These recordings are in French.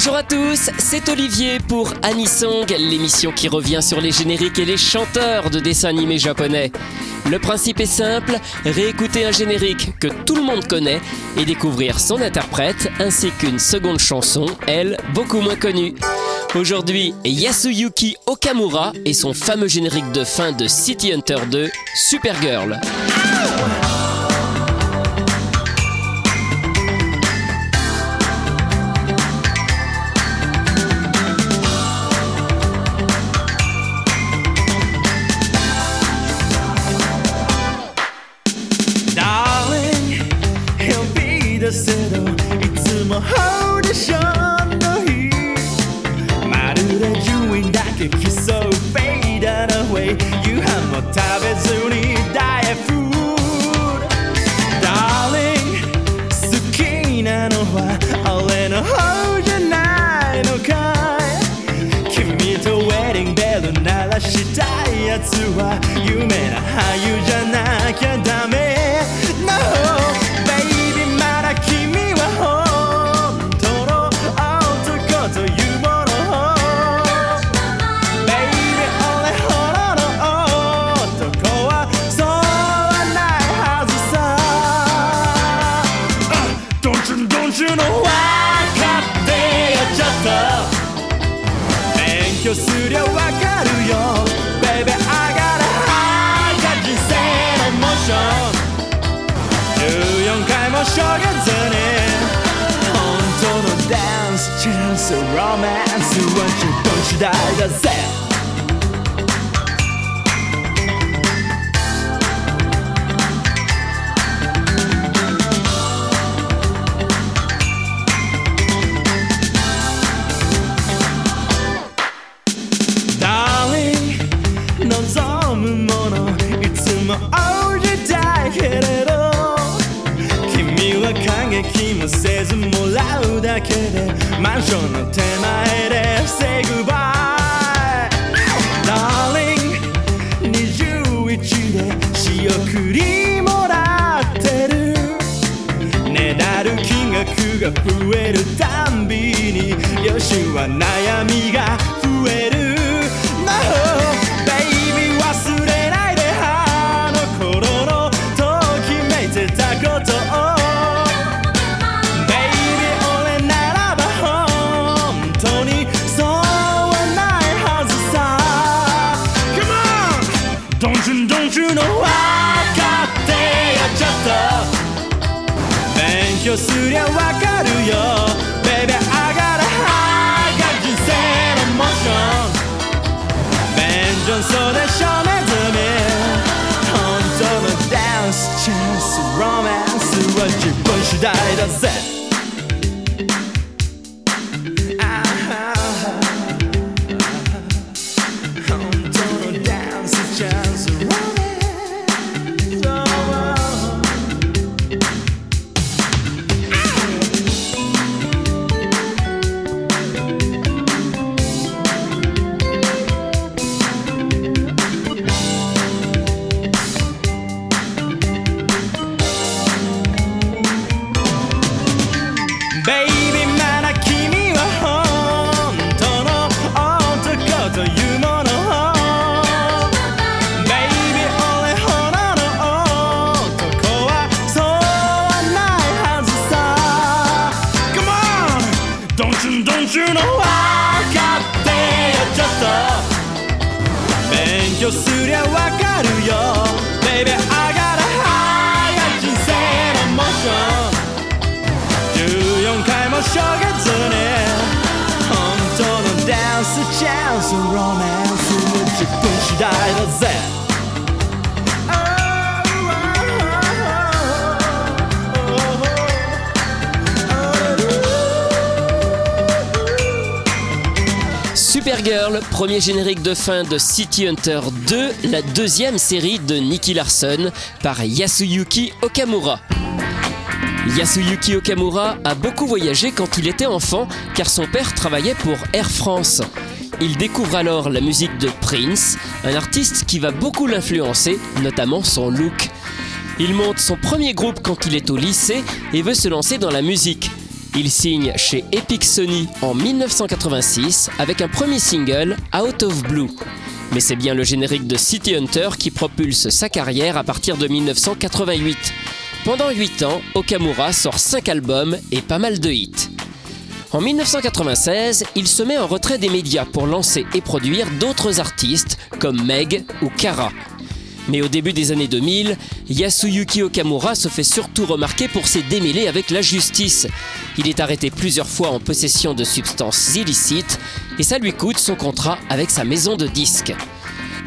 Bonjour à tous, c'est Olivier pour Anisong, l'émission qui revient sur les génériques et les chanteurs de dessins animés japonais. Le principe est simple, réécouter un générique que tout le monde connaît et découvrir son interprète ainsi qu'une seconde chanson, elle, beaucoup moins connue. Aujourd'hui, Yasuyuki Okamura et son fameux générique de fin de City Hunter 2, Supergirl. Be the settle いつもオーディションの日。まるで順位だけ競う Faded away 夕飯も食べずにダイエフード Darling 好きなのは俺の方じゃないのか。い君とウェディングベル鳴らしたいやつは。有名な俳優じゃなきゃダメ。14回もしょげずに本当のダンスチャンスロマンスは自分次第だぜ Darling 望むものいつも応じたいけれど君 は感激もせずもらうだけでマンションの手前で Say goodbye Darling 21で仕送りもらってる。ねだる金額が増えるたんびによしは悩みが増える 本当にそうはないはずさ Come on Don't you don't you know 分かってよちょっと勉強すりゃわかるよ Baby I got a high が人生のモーション便所そうでしょめずみ本当のダンスチャンスロマンスは自分次第だぜ Supergirl, premier générique de fin de City Hunter 2, la deuxième série de Nicky Larson par Yasuyuki Okamura. Yasuyuki Okamura a beaucoup voyagé quand il était enfant car son père travaillait pour Air France. Il découvre alors la musique de Prince, un artiste qui va beaucoup l'influencer, notamment son look. Il monte son premier groupe quand il est au lycée et veut se lancer dans la musique. Il signe chez Epic Sony en 1986 avec un premier single, Out of Blue. Mais c'est bien le générique de City Hunter qui propulse sa carrière à partir de 1988. Pendant 8 ans, Okamura sort 5 albums et pas mal de hits. En 1996, il se met en retrait des médias pour lancer et produire d'autres artistes comme Meg ou Kara. Mais au début des années 2000, Yasuyuki Okamura se fait surtout remarquer pour ses démêlés avec la justice. Il est arrêté plusieurs fois en possession de substances illicites et ça lui coûte son contrat avec sa maison de disques.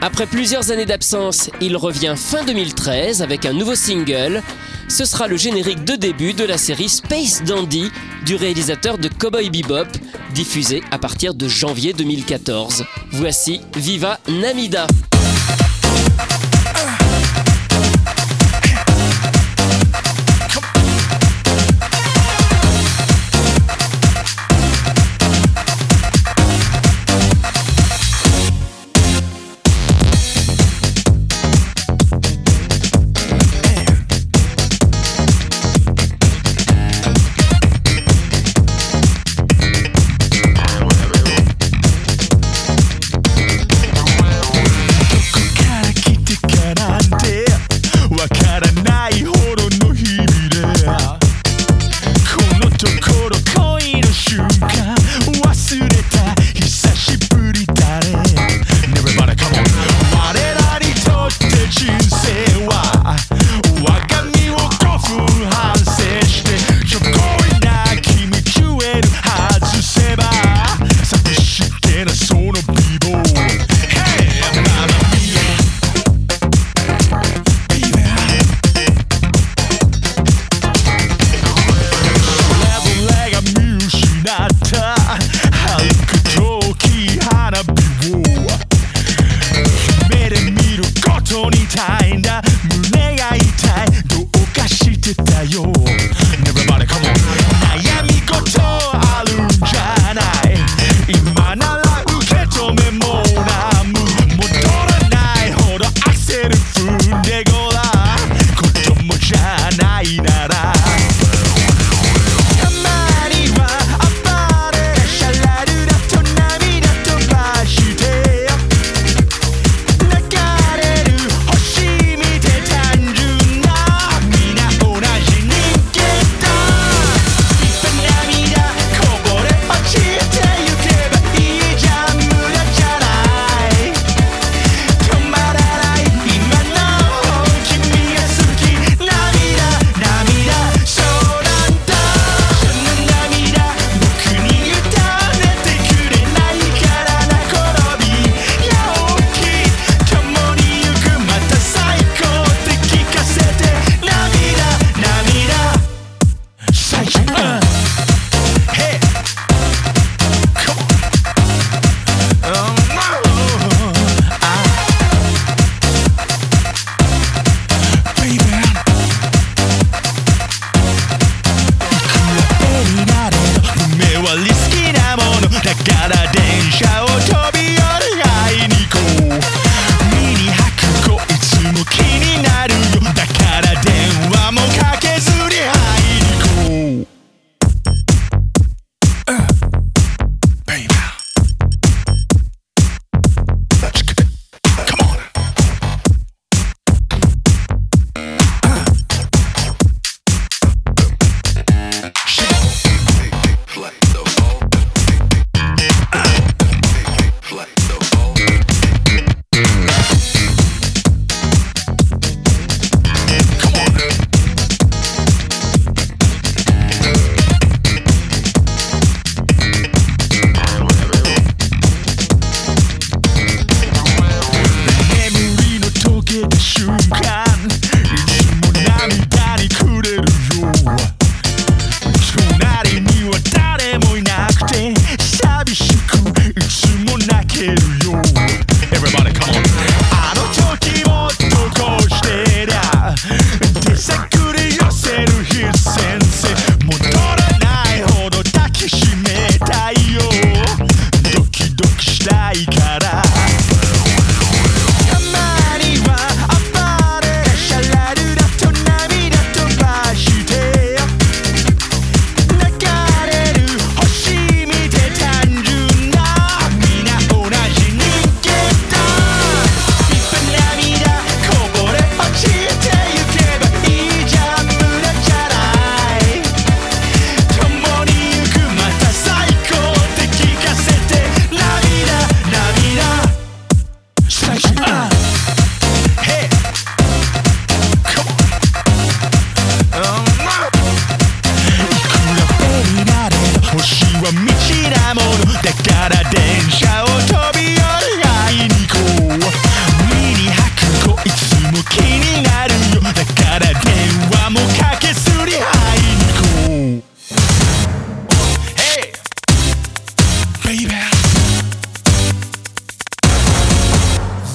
Après plusieurs années d'absence, il revient fin 2013 avec un nouveau single. Ce sera le générique de début de la série Space Dandy du réalisateur de Cowboy Bebop, diffusé à partir de janvier 2014. Voici Viva Namida.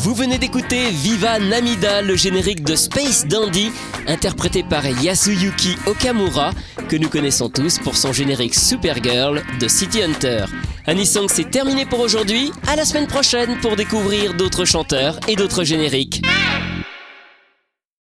Vous venez d'écouter Viva Namida, le générique de Space Dandy, interprété par Yasuyuki Okamura, que nous connaissons tous pour son générique Supergirl de City Hunter. Anisong, c'est terminé pour aujourd'hui. À la semaine prochaine pour découvrir d'autres chanteurs et d'autres génériques.